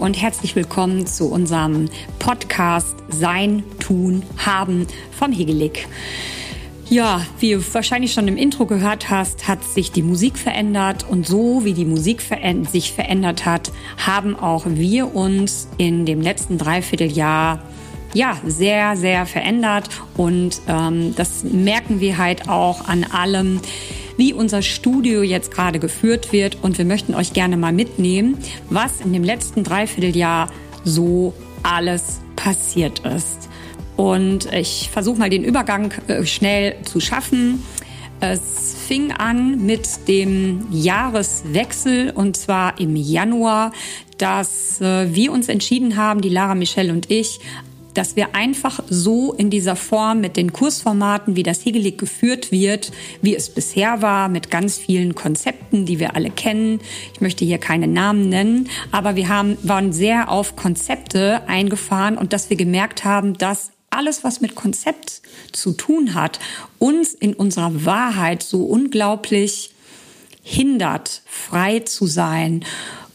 Und herzlich willkommen zu unserem Podcast Sein, Tun, Haben vom Hegelig. Ja, wie du wahrscheinlich schon im Intro gehört hast, hat sich die Musik verändert und so wie die Musik sich verändert hat, haben auch wir uns in dem letzten Dreivierteljahr ja, sehr, sehr verändert und ähm, das merken wir halt auch an allem, wie unser Studio jetzt gerade geführt wird und wir möchten euch gerne mal mitnehmen, was in dem letzten Dreivierteljahr so alles passiert ist. Und ich versuche mal den Übergang äh, schnell zu schaffen. Es fing an mit dem Jahreswechsel und zwar im Januar, dass äh, wir uns entschieden haben, die Lara Michelle und ich, dass wir einfach so in dieser Form mit den Kursformaten, wie das Hegelig geführt wird, wie es bisher war, mit ganz vielen Konzepten, die wir alle kennen. Ich möchte hier keine Namen nennen, aber wir haben, waren sehr auf Konzepte eingefahren und dass wir gemerkt haben, dass alles, was mit Konzept zu tun hat, uns in unserer Wahrheit so unglaublich hindert, frei zu sein.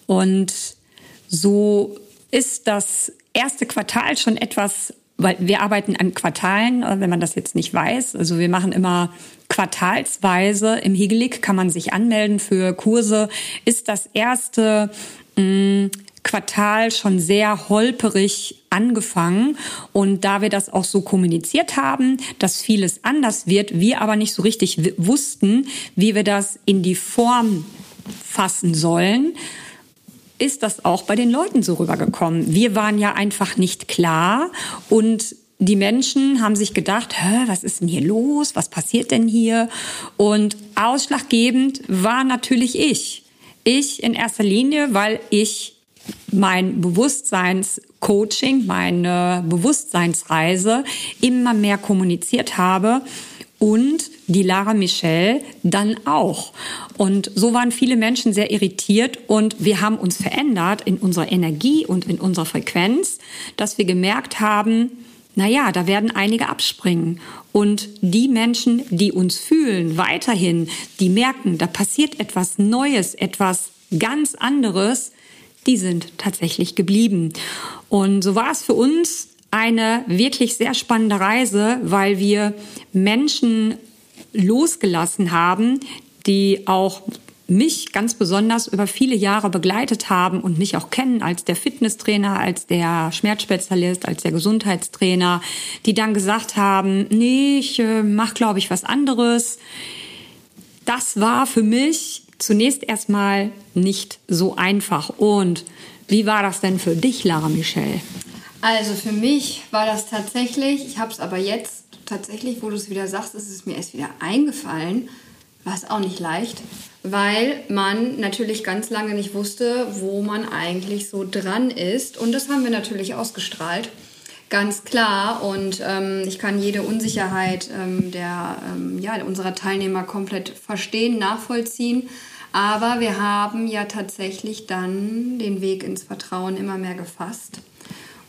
Und so ist das erste Quartal schon etwas, weil wir arbeiten an Quartalen, äh, wenn man das jetzt nicht weiß. Also wir machen immer quartalsweise. Im Hegelig kann man sich anmelden für Kurse. Ist das erste mh, mm, Quartal schon sehr holperig angefangen. Und da wir das auch so kommuniziert haben, dass vieles anders wird, wir aber nicht so richtig wussten, wie wir das in die Form fassen sollen, ist das auch bei den Leuten so rübergekommen. Wir waren ja einfach nicht klar und die Menschen haben sich gedacht, Hä, was ist denn hier los? Was passiert denn hier? Und ausschlaggebend war natürlich ich. Ich in erster Linie, weil ich mein Bewusstseinscoaching, meine Bewusstseinsreise immer mehr kommuniziert habe und die Lara Michelle dann auch. Und so waren viele Menschen sehr irritiert und wir haben uns verändert in unserer Energie und in unserer Frequenz, dass wir gemerkt haben, na ja, da werden einige abspringen. Und die Menschen, die uns fühlen, weiterhin, die merken, da passiert etwas Neues, etwas ganz anderes, die sind tatsächlich geblieben. Und so war es für uns eine wirklich sehr spannende Reise, weil wir Menschen losgelassen haben, die auch mich ganz besonders über viele Jahre begleitet haben und mich auch kennen als der Fitnesstrainer, als der Schmerzspezialist, als der Gesundheitstrainer, die dann gesagt haben, nee, ich äh, mach glaube ich was anderes. Das war für mich zunächst erstmal nicht so einfach. Und wie war das denn für dich, Lara Michelle? Also für mich war das tatsächlich, ich habe es aber jetzt tatsächlich, wo du es wieder sagst, ist es mir erst wieder eingefallen, war es auch nicht leicht, weil man natürlich ganz lange nicht wusste, wo man eigentlich so dran ist. Und das haben wir natürlich ausgestrahlt, ganz klar. Und ähm, ich kann jede Unsicherheit ähm, der, ähm, ja, unserer Teilnehmer komplett verstehen, nachvollziehen. Aber wir haben ja tatsächlich dann den Weg ins Vertrauen immer mehr gefasst.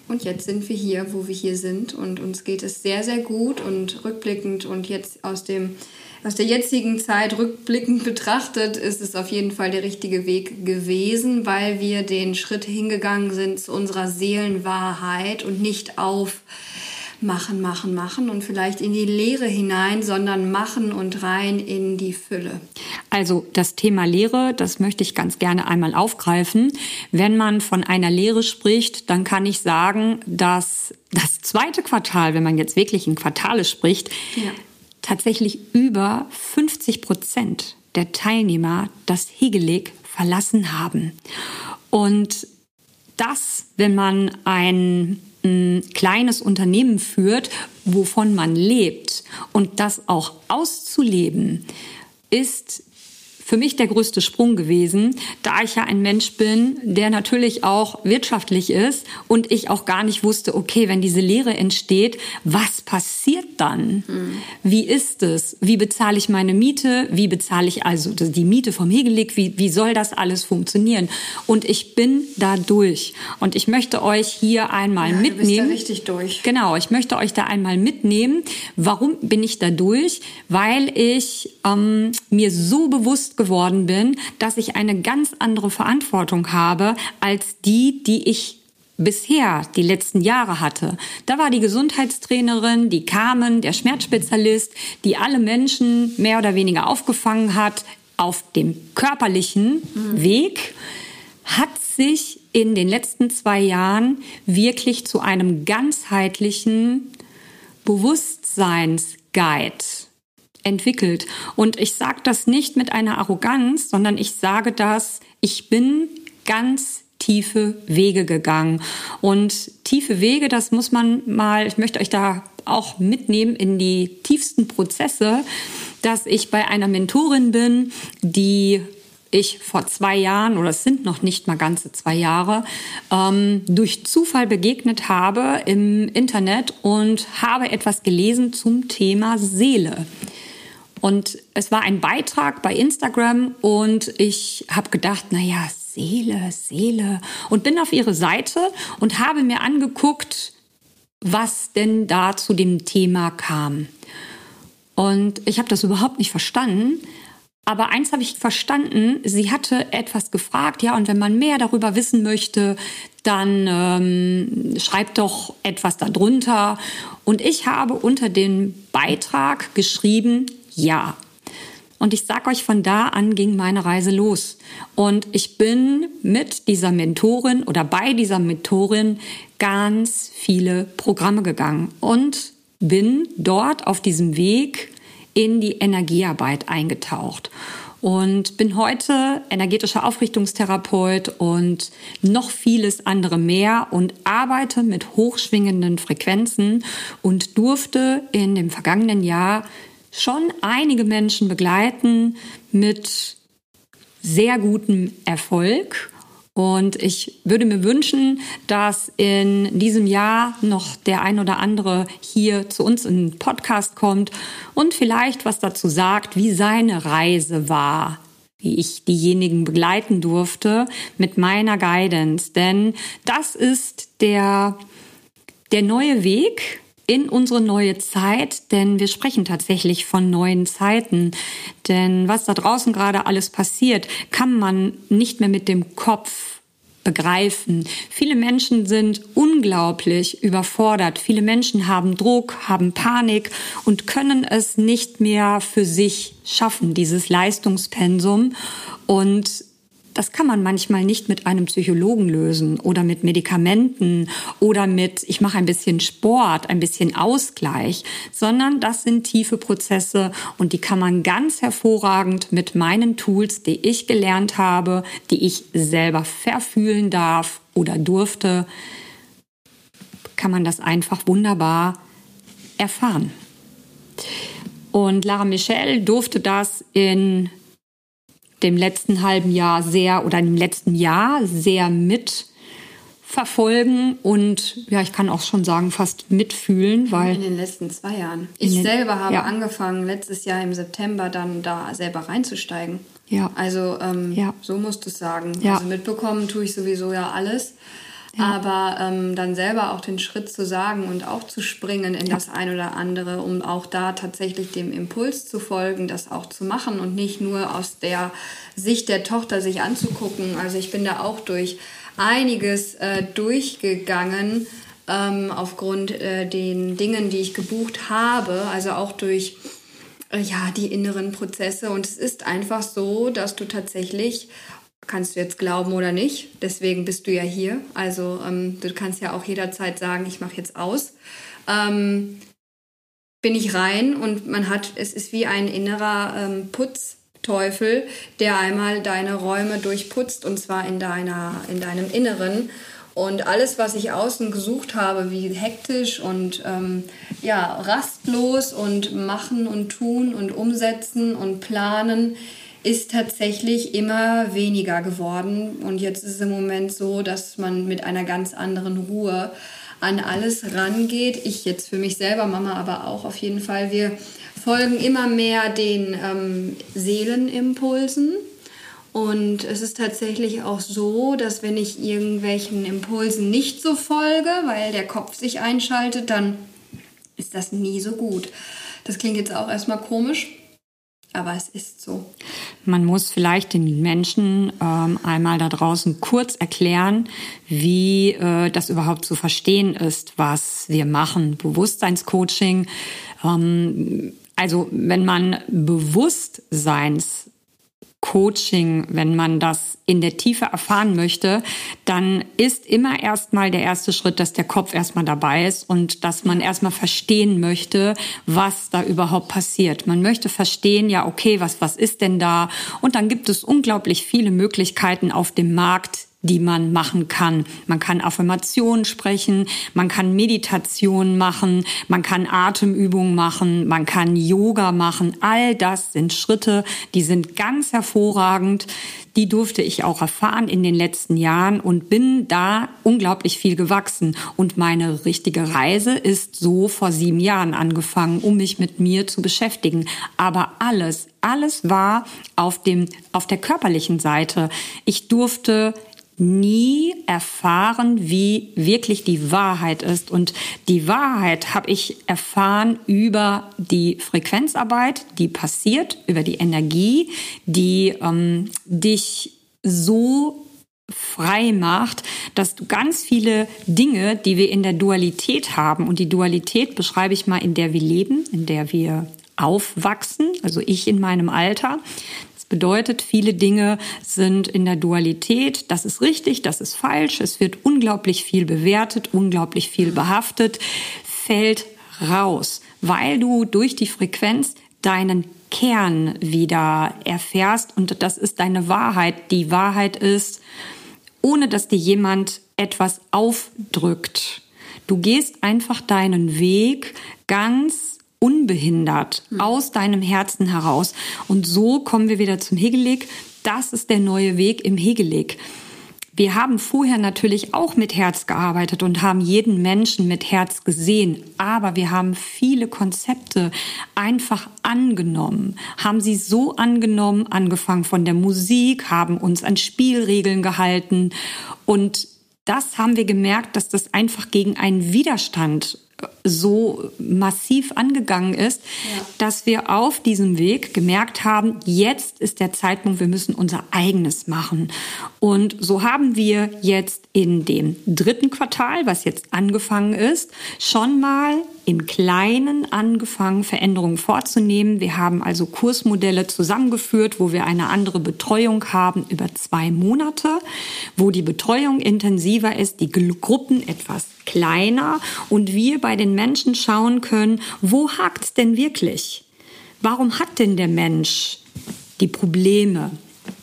Und jetzt sind wir hier, wo wir hier sind und uns geht es sehr, sehr gut und rückblickend und jetzt aus dem aus der jetzigen Zeit rückblickend betrachtet ist es auf jeden Fall der richtige Weg gewesen, weil wir den Schritt hingegangen sind zu unserer Seelenwahrheit und nicht auf machen, machen, machen und vielleicht in die Leere hinein, sondern machen und rein in die Fülle. Also das Thema Lehre, das möchte ich ganz gerne einmal aufgreifen. Wenn man von einer Lehre spricht, dann kann ich sagen, dass das zweite Quartal, wenn man jetzt wirklich in Quartale spricht, ja. tatsächlich über 50 Prozent der Teilnehmer das Hegelig verlassen haben. Und das, wenn man ein ein kleines Unternehmen führt, wovon man lebt und das auch auszuleben, ist für mich der größte Sprung gewesen, da ich ja ein Mensch bin, der natürlich auch wirtschaftlich ist und ich auch gar nicht wusste, okay, wenn diese Lehre entsteht, was passiert dann? Mhm. Wie ist es? Wie bezahle ich meine Miete? Wie bezahle ich also die Miete vom Hegelig? Wie, wie soll das alles funktionieren? Und ich bin da durch. Und ich möchte euch hier einmal ja, mitnehmen. Du bist da richtig durch. Genau, ich möchte euch da einmal mitnehmen. Warum bin ich da durch? Weil ich ähm, mir so bewusst bewusst geworden bin, dass ich eine ganz andere Verantwortung habe als die, die ich bisher die letzten Jahre hatte. Da war die Gesundheitstrainerin, die Carmen, der Schmerzspezialist, die alle Menschen mehr oder weniger aufgefangen hat auf dem körperlichen mhm. Weg, hat sich in den letzten zwei Jahren wirklich zu einem ganzheitlichen Bewusstseinsguide entwickelt. Und ich sage das nicht mit einer Arroganz, sondern ich sage das, ich bin ganz tiefe Wege gegangen. Und tiefe Wege, das muss man mal, ich möchte euch da auch mitnehmen in die tiefsten Prozesse, dass ich bei einer Mentorin bin, die ich vor zwei Jahren, oder es sind noch nicht mal ganze zwei Jahre, ähm, durch Zufall begegnet habe im Internet und habe etwas gelesen zum Thema Seele. Und es war ein Beitrag bei Instagram und ich habe gedacht, naja, Seele, Seele. Und bin auf ihre Seite und habe mir angeguckt, was denn da zu dem Thema kam. Und ich habe das überhaupt nicht verstanden. Aber eins habe ich verstanden, sie hatte etwas gefragt, ja, und wenn man mehr darüber wissen möchte, dann ähm, schreibt doch etwas darunter. Und ich habe unter dem Beitrag geschrieben, ja, und ich sag euch, von da an ging meine Reise los. Und ich bin mit dieser Mentorin oder bei dieser Mentorin ganz viele Programme gegangen und bin dort auf diesem Weg in die Energiearbeit eingetaucht und bin heute energetischer Aufrichtungstherapeut und noch vieles andere mehr und arbeite mit hochschwingenden Frequenzen und durfte in dem vergangenen Jahr schon einige Menschen begleiten mit sehr gutem Erfolg. Und ich würde mir wünschen, dass in diesem Jahr noch der ein oder andere hier zu uns in den Podcast kommt und vielleicht was dazu sagt, wie seine Reise war, wie ich diejenigen begleiten durfte mit meiner Guidance. Denn das ist der, der neue Weg, in unsere neue Zeit, denn wir sprechen tatsächlich von neuen Zeiten. Denn was da draußen gerade alles passiert, kann man nicht mehr mit dem Kopf begreifen. Viele Menschen sind unglaublich überfordert. Viele Menschen haben Druck, haben Panik und können es nicht mehr für sich schaffen, dieses Leistungspensum. Und das kann man manchmal nicht mit einem Psychologen lösen oder mit Medikamenten oder mit, ich mache ein bisschen Sport, ein bisschen Ausgleich, sondern das sind tiefe Prozesse und die kann man ganz hervorragend mit meinen Tools, die ich gelernt habe, die ich selber verfühlen darf oder durfte, kann man das einfach wunderbar erfahren. Und Lara Michelle durfte das in dem letzten halben Jahr sehr oder im letzten Jahr sehr mitverfolgen und ja, ich kann auch schon sagen, fast mitfühlen, weil. In den letzten zwei Jahren. Ich den, selber habe ja. angefangen, letztes Jahr im September dann da selber reinzusteigen. Ja. Also ähm, ja. so musst du es sagen. Ja. Also mitbekommen tue ich sowieso ja alles. Aber ähm, dann selber auch den Schritt zu sagen und auch zu springen in ja. das ein oder andere, um auch da tatsächlich dem Impuls zu folgen, das auch zu machen und nicht nur aus der Sicht der Tochter sich anzugucken. Also ich bin da auch durch einiges äh, durchgegangen ähm, aufgrund äh, den Dingen, die ich gebucht habe, also auch durch äh, ja die inneren Prozesse. Und es ist einfach so, dass du tatsächlich kannst du jetzt glauben oder nicht. Deswegen bist du ja hier. Also ähm, du kannst ja auch jederzeit sagen, ich mache jetzt aus. Ähm, bin ich rein und man hat, es ist wie ein innerer ähm, Putzteufel, der einmal deine Räume durchputzt und zwar in deiner, in deinem Inneren. Und alles, was ich außen gesucht habe, wie hektisch und ähm, ja, rastlos und machen und tun und umsetzen und planen, ist tatsächlich immer weniger geworden. Und jetzt ist es im Moment so, dass man mit einer ganz anderen Ruhe an alles rangeht. Ich jetzt für mich selber, Mama aber auch auf jeden Fall. Wir folgen immer mehr den ähm, Seelenimpulsen. Und es ist tatsächlich auch so, dass wenn ich irgendwelchen Impulsen nicht so folge, weil der Kopf sich einschaltet, dann ist das nie so gut. Das klingt jetzt auch erstmal komisch, aber es ist so. Man muss vielleicht den Menschen ähm, einmal da draußen kurz erklären, wie äh, das überhaupt zu verstehen ist, was wir machen. Bewusstseinscoaching. Ähm, also wenn man Bewusstseins Coaching, wenn man das in der Tiefe erfahren möchte, dann ist immer erstmal der erste Schritt, dass der Kopf erstmal dabei ist und dass man erstmal verstehen möchte, was da überhaupt passiert. Man möchte verstehen, ja, okay, was, was ist denn da? Und dann gibt es unglaublich viele Möglichkeiten auf dem Markt, die man machen kann. Man kann Affirmationen sprechen, man kann Meditation machen, man kann Atemübungen machen, man kann Yoga machen. All das sind Schritte, die sind ganz hervorragend. Die durfte ich auch erfahren in den letzten Jahren und bin da unglaublich viel gewachsen. Und meine richtige Reise ist so vor sieben Jahren angefangen, um mich mit mir zu beschäftigen. Aber alles, alles war auf dem, auf der körperlichen Seite. Ich durfte nie erfahren, wie wirklich die Wahrheit ist. Und die Wahrheit habe ich erfahren über die Frequenzarbeit, die passiert, über die Energie, die ähm, dich so frei macht, dass du ganz viele Dinge, die wir in der Dualität haben, und die Dualität beschreibe ich mal, in der wir leben, in der wir aufwachsen, also ich in meinem Alter, bedeutet, viele Dinge sind in der Dualität. Das ist richtig, das ist falsch. Es wird unglaublich viel bewertet, unglaublich viel behaftet, fällt raus, weil du durch die Frequenz deinen Kern wieder erfährst und das ist deine Wahrheit. Die Wahrheit ist, ohne dass dir jemand etwas aufdrückt. Du gehst einfach deinen Weg ganz unbehindert mhm. aus deinem Herzen heraus. Und so kommen wir wieder zum Hegelig. Das ist der neue Weg im Hegelig. Wir haben vorher natürlich auch mit Herz gearbeitet und haben jeden Menschen mit Herz gesehen, aber wir haben viele Konzepte einfach angenommen, haben sie so angenommen, angefangen von der Musik, haben uns an Spielregeln gehalten und das haben wir gemerkt, dass das einfach gegen einen Widerstand so massiv angegangen ist, ja. dass wir auf diesem Weg gemerkt haben, jetzt ist der Zeitpunkt, wir müssen unser eigenes machen. Und so haben wir jetzt in dem dritten Quartal, was jetzt angefangen ist, schon mal im Kleinen angefangen, Veränderungen vorzunehmen. Wir haben also Kursmodelle zusammengeführt, wo wir eine andere Betreuung haben über zwei Monate, wo die Betreuung intensiver ist, die Gruppen etwas kleiner und wir bei den Menschen schauen können, wo hakt's denn wirklich? Warum hat denn der Mensch die Probleme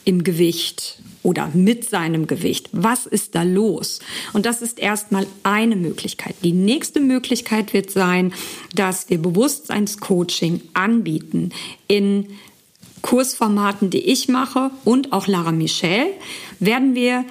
im Gewicht? oder mit seinem Gewicht. Was ist da los? Und das ist erstmal eine Möglichkeit. Die nächste Möglichkeit wird sein, dass wir Bewusstseinscoaching anbieten in Kursformaten, die ich mache und auch Lara Michelle, werden wir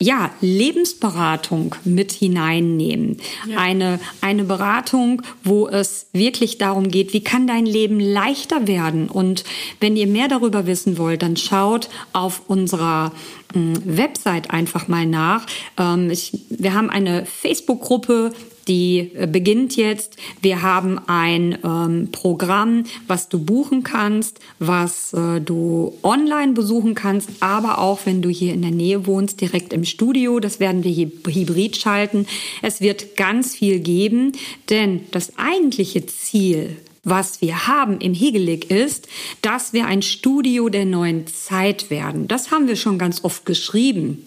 ja, Lebensberatung mit hineinnehmen. Ja. Eine, eine Beratung, wo es wirklich darum geht, wie kann dein Leben leichter werden? Und wenn ihr mehr darüber wissen wollt, dann schaut auf unserer hm, Website einfach mal nach. Ähm, ich, wir haben eine Facebook-Gruppe, die äh, beginnt jetzt. Wir haben ein ähm, Programm, was du buchen kannst, was äh, du online besuchen kannst, aber auch wenn du hier in der Nähe wohnst, direkt im Studio. Das werden wir hier hybrid schalten. Es wird ganz viel geben, denn das eigentliche Ziel was wir haben im Hegelig ist, dass wir ein Studio der neuen Zeit werden. Das haben wir schon ganz oft geschrieben.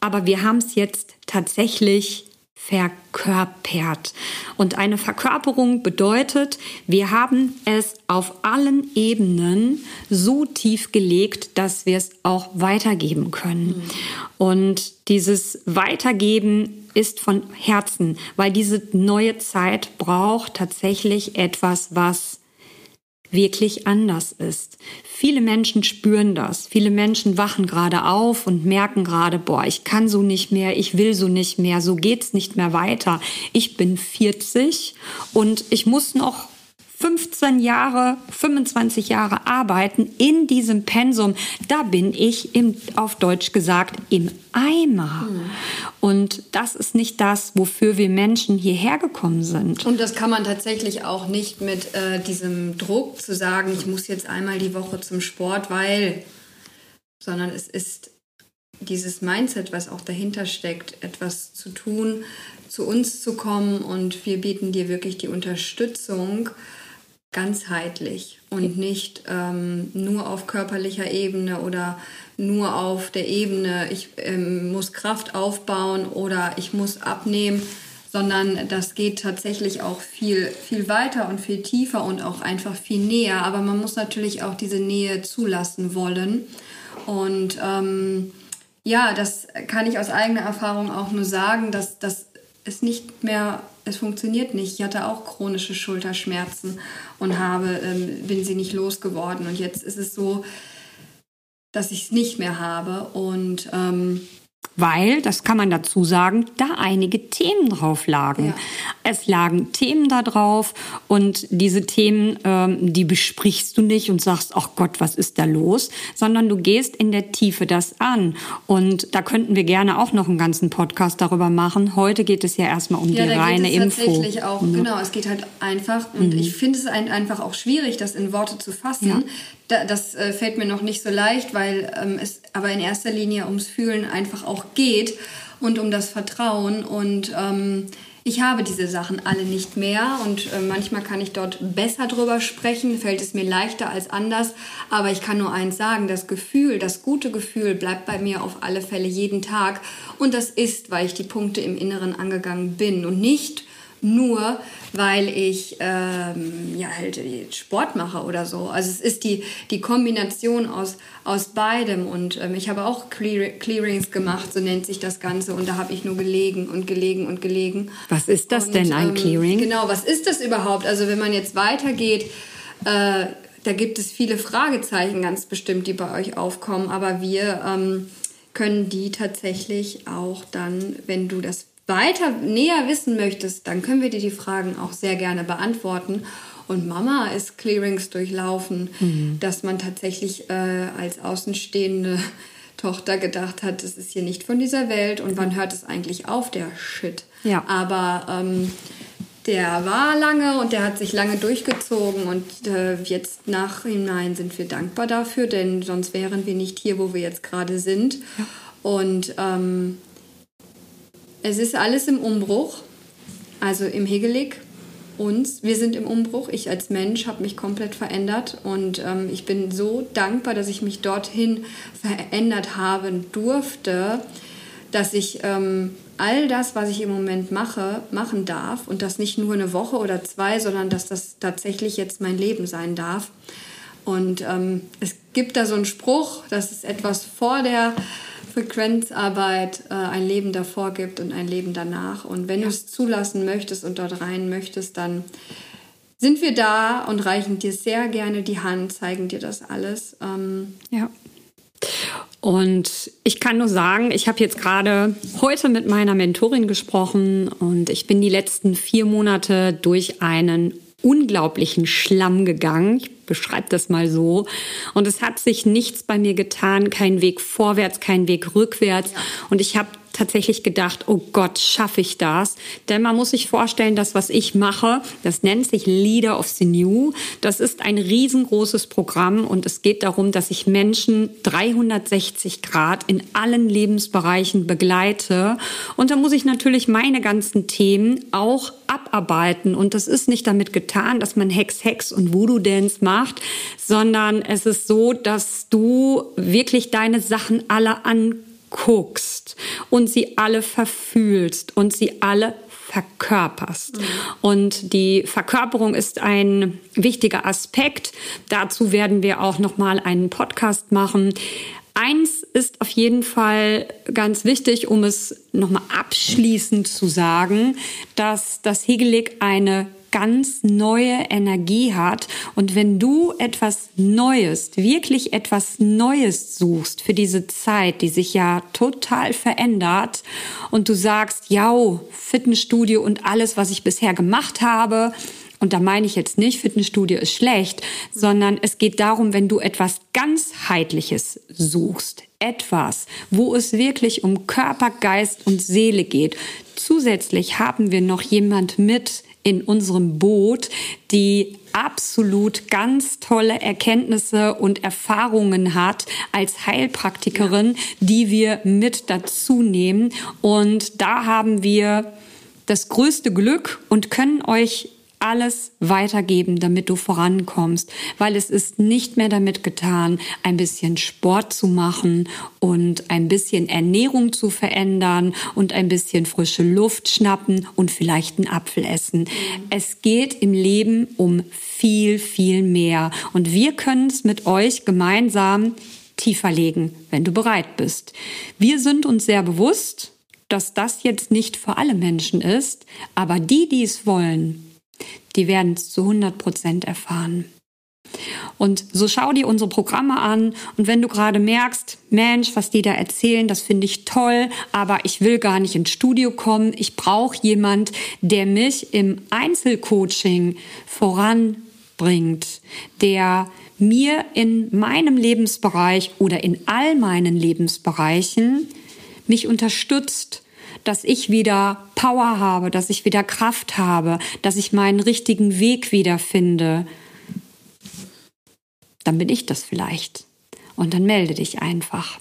Aber wir haben es jetzt tatsächlich verkörpert. Und eine Verkörperung bedeutet, wir haben es auf allen Ebenen so tief gelegt, dass wir es auch weitergeben können. Und dieses Weitergeben ist von Herzen, weil diese neue Zeit braucht tatsächlich etwas, was wirklich anders ist. Viele Menschen spüren das. Viele Menschen wachen gerade auf und merken gerade, boah, ich kann so nicht mehr, ich will so nicht mehr, so geht's nicht mehr weiter. Ich bin 40 und ich muss noch 15 Jahre, 25 Jahre arbeiten in diesem Pensum, da bin ich im, auf Deutsch gesagt im Eimer. Mhm. Und das ist nicht das, wofür wir Menschen hierher gekommen sind. Und das kann man tatsächlich auch nicht mit äh, diesem Druck zu sagen, ich muss jetzt einmal die Woche zum Sport, weil, sondern es ist dieses Mindset, was auch dahinter steckt, etwas zu tun, zu uns zu kommen und wir bieten dir wirklich die Unterstützung ganzheitlich und nicht ähm, nur auf körperlicher Ebene oder nur auf der Ebene, ich ähm, muss Kraft aufbauen oder ich muss abnehmen, sondern das geht tatsächlich auch viel, viel weiter und viel tiefer und auch einfach viel näher. Aber man muss natürlich auch diese Nähe zulassen wollen. Und ähm, ja, das kann ich aus eigener Erfahrung auch nur sagen, dass das es nicht mehr, es funktioniert nicht. Ich hatte auch chronische Schulterschmerzen und habe, ähm, bin sie nicht losgeworden. Und jetzt ist es so, dass ich es nicht mehr habe. Und ähm, weil, das kann man dazu sagen, da einige Themen drauf lagen. Ja. Es lagen Themen da drauf und diese Themen, ähm, die besprichst du nicht und sagst, ach Gott, was ist da los, sondern du gehst in der Tiefe das an. Und da könnten wir gerne auch noch einen ganzen Podcast darüber machen. Heute geht es ja erstmal um ja, die reine geht es Info. Tatsächlich auch, mhm. genau. Es geht halt einfach und mhm. ich finde es einfach auch schwierig, das in Worte zu fassen. Das äh, fällt mir noch nicht so leicht, weil ähm, es aber in erster Linie ums Fühlen einfach auch geht und um das Vertrauen. Und ähm, ich habe diese Sachen alle nicht mehr und äh, manchmal kann ich dort besser drüber sprechen, fällt es mir leichter als anders. Aber ich kann nur eins sagen, das Gefühl, das gute Gefühl bleibt bei mir auf alle Fälle jeden Tag. Und das ist, weil ich die Punkte im Inneren angegangen bin und nicht nur, weil ich ähm, ja halt Sport mache oder so. Also es ist die, die Kombination aus, aus beidem und ähm, ich habe auch Clear Clearings gemacht, so nennt sich das Ganze und da habe ich nur gelegen und gelegen und gelegen. Was ist das und, denn, ein ähm, Clearing? Genau, was ist das überhaupt? Also wenn man jetzt weitergeht, äh, da gibt es viele Fragezeichen ganz bestimmt, die bei euch aufkommen, aber wir ähm, können die tatsächlich auch dann, wenn du das weiter näher wissen möchtest, dann können wir dir die Fragen auch sehr gerne beantworten. Und Mama ist Clearings durchlaufen, mhm. dass man tatsächlich äh, als außenstehende Tochter gedacht hat, das ist hier nicht von dieser Welt und wann hört es eigentlich auf, der Shit. Ja. Aber ähm, der war lange und der hat sich lange durchgezogen und äh, jetzt nachhinein sind wir dankbar dafür, denn sonst wären wir nicht hier, wo wir jetzt gerade sind. Ja. Und ähm, es ist alles im Umbruch, also im Hegelig uns. Wir sind im Umbruch. Ich als Mensch habe mich komplett verändert und ähm, ich bin so dankbar, dass ich mich dorthin verändert haben durfte, dass ich ähm, all das, was ich im Moment mache, machen darf und das nicht nur eine Woche oder zwei, sondern dass das tatsächlich jetzt mein Leben sein darf. Und ähm, es gibt da so einen Spruch, das ist etwas vor der Frequenzarbeit äh, ein Leben davor gibt und ein Leben danach. Und wenn ja. du es zulassen möchtest und dort rein möchtest, dann sind wir da und reichen dir sehr gerne die Hand, zeigen dir das alles. Ähm, ja. Und ich kann nur sagen, ich habe jetzt gerade heute mit meiner Mentorin gesprochen und ich bin die letzten vier Monate durch einen unglaublichen Schlamm gegangen. Ich beschreibe das mal so. Und es hat sich nichts bei mir getan, kein Weg vorwärts, kein Weg rückwärts. Ja. Und ich habe tatsächlich gedacht, oh Gott, schaffe ich das? Denn man muss sich vorstellen, das, was ich mache, das nennt sich Leader of the New. Das ist ein riesengroßes Programm und es geht darum, dass ich Menschen 360 Grad in allen Lebensbereichen begleite. Und da muss ich natürlich meine ganzen Themen auch abarbeiten. Und das ist nicht damit getan, dass man Hex, Hex und Voodoo Dance macht, sondern es ist so, dass du wirklich deine Sachen alle an guckst und sie alle verfühlst und sie alle verkörperst. Mhm. Und die Verkörperung ist ein wichtiger Aspekt. Dazu werden wir auch noch mal einen Podcast machen. Eins ist auf jeden Fall ganz wichtig, um es nochmal abschließend zu sagen, dass das Hegelig eine ganz neue Energie hat. Und wenn du etwas Neues, wirklich etwas Neues suchst für diese Zeit, die sich ja total verändert und du sagst, ja, Fitnessstudio und alles, was ich bisher gemacht habe, Und da meine ich jetzt nicht, Fitnessstudio ist schlecht, sondern es geht darum, wenn du etwas ganzheitliches suchst, etwas, wo es wirklich um Körper, Geist und Seele geht. Zusätzlich haben wir noch jemand mit in unserem Boot, die absolut ganz tolle Erkenntnisse und Erfahrungen hat als Heilpraktikerin, die wir mit dazu nehmen. Und da haben wir das größte Glück und können euch alles weitergeben, damit du vorankommst, weil es ist nicht mehr damit getan, ein bisschen Sport zu machen und ein bisschen Ernährung zu verändern und ein bisschen frische Luft schnappen und vielleicht einen Apfel essen. Es geht im Leben um viel, viel mehr und wir können es mit euch gemeinsam tiefer legen, wenn du bereit bist. Wir sind uns sehr bewusst, dass das jetzt nicht für alle Menschen ist, aber die, die es wollen, die werden es zu 100 Prozent erfahren. Und so schau dir unsere Programme an und wenn du gerade merkst, Mensch, was die da erzählen, das finde ich toll, aber ich will gar nicht ins Studio kommen, ich brauche jemand, der mich im Einzelcoaching voranbringt, der mir in meinem Lebensbereich oder in all meinen Lebensbereichen mich unterstützt dass ich wieder Power habe, dass ich wieder Kraft habe, dass ich meinen richtigen Weg wieder finde, dann bin ich das vielleicht. Und dann melde dich einfach.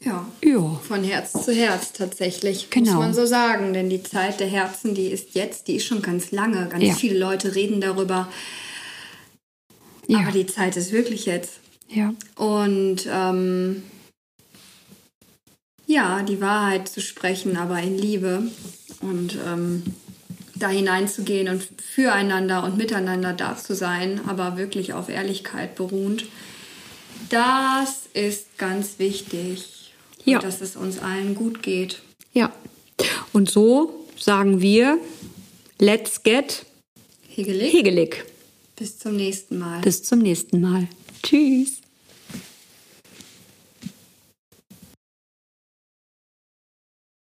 Ja, ja. Von Herz zu Herz tatsächlich, genau. muss man so sagen. Denn die Zeit der Herzen, die ist jetzt, die ist schon ganz lange. Ganz ja. viele Leute reden darüber. Ja. Aber die Zeit ist wirklich jetzt. Ja. Und ähm, ja, die Wahrheit zu sprechen, aber in Liebe und ähm, da hineinzugehen und füreinander und miteinander da zu sein, aber wirklich auf Ehrlichkeit beruhend. Das ist ganz wichtig, ja. dass es uns allen gut geht. Ja, und so sagen wir, let's get hegelig. hegelig. Bis zum nächsten Mal. Bis zum nächsten Mal. Tschüss.